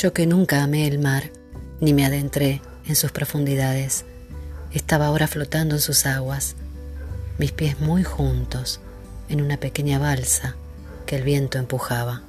Yo que nunca amé el mar, ni me adentré en sus profundidades, estaba ahora flotando en sus aguas, mis pies muy juntos en una pequeña balsa que el viento empujaba.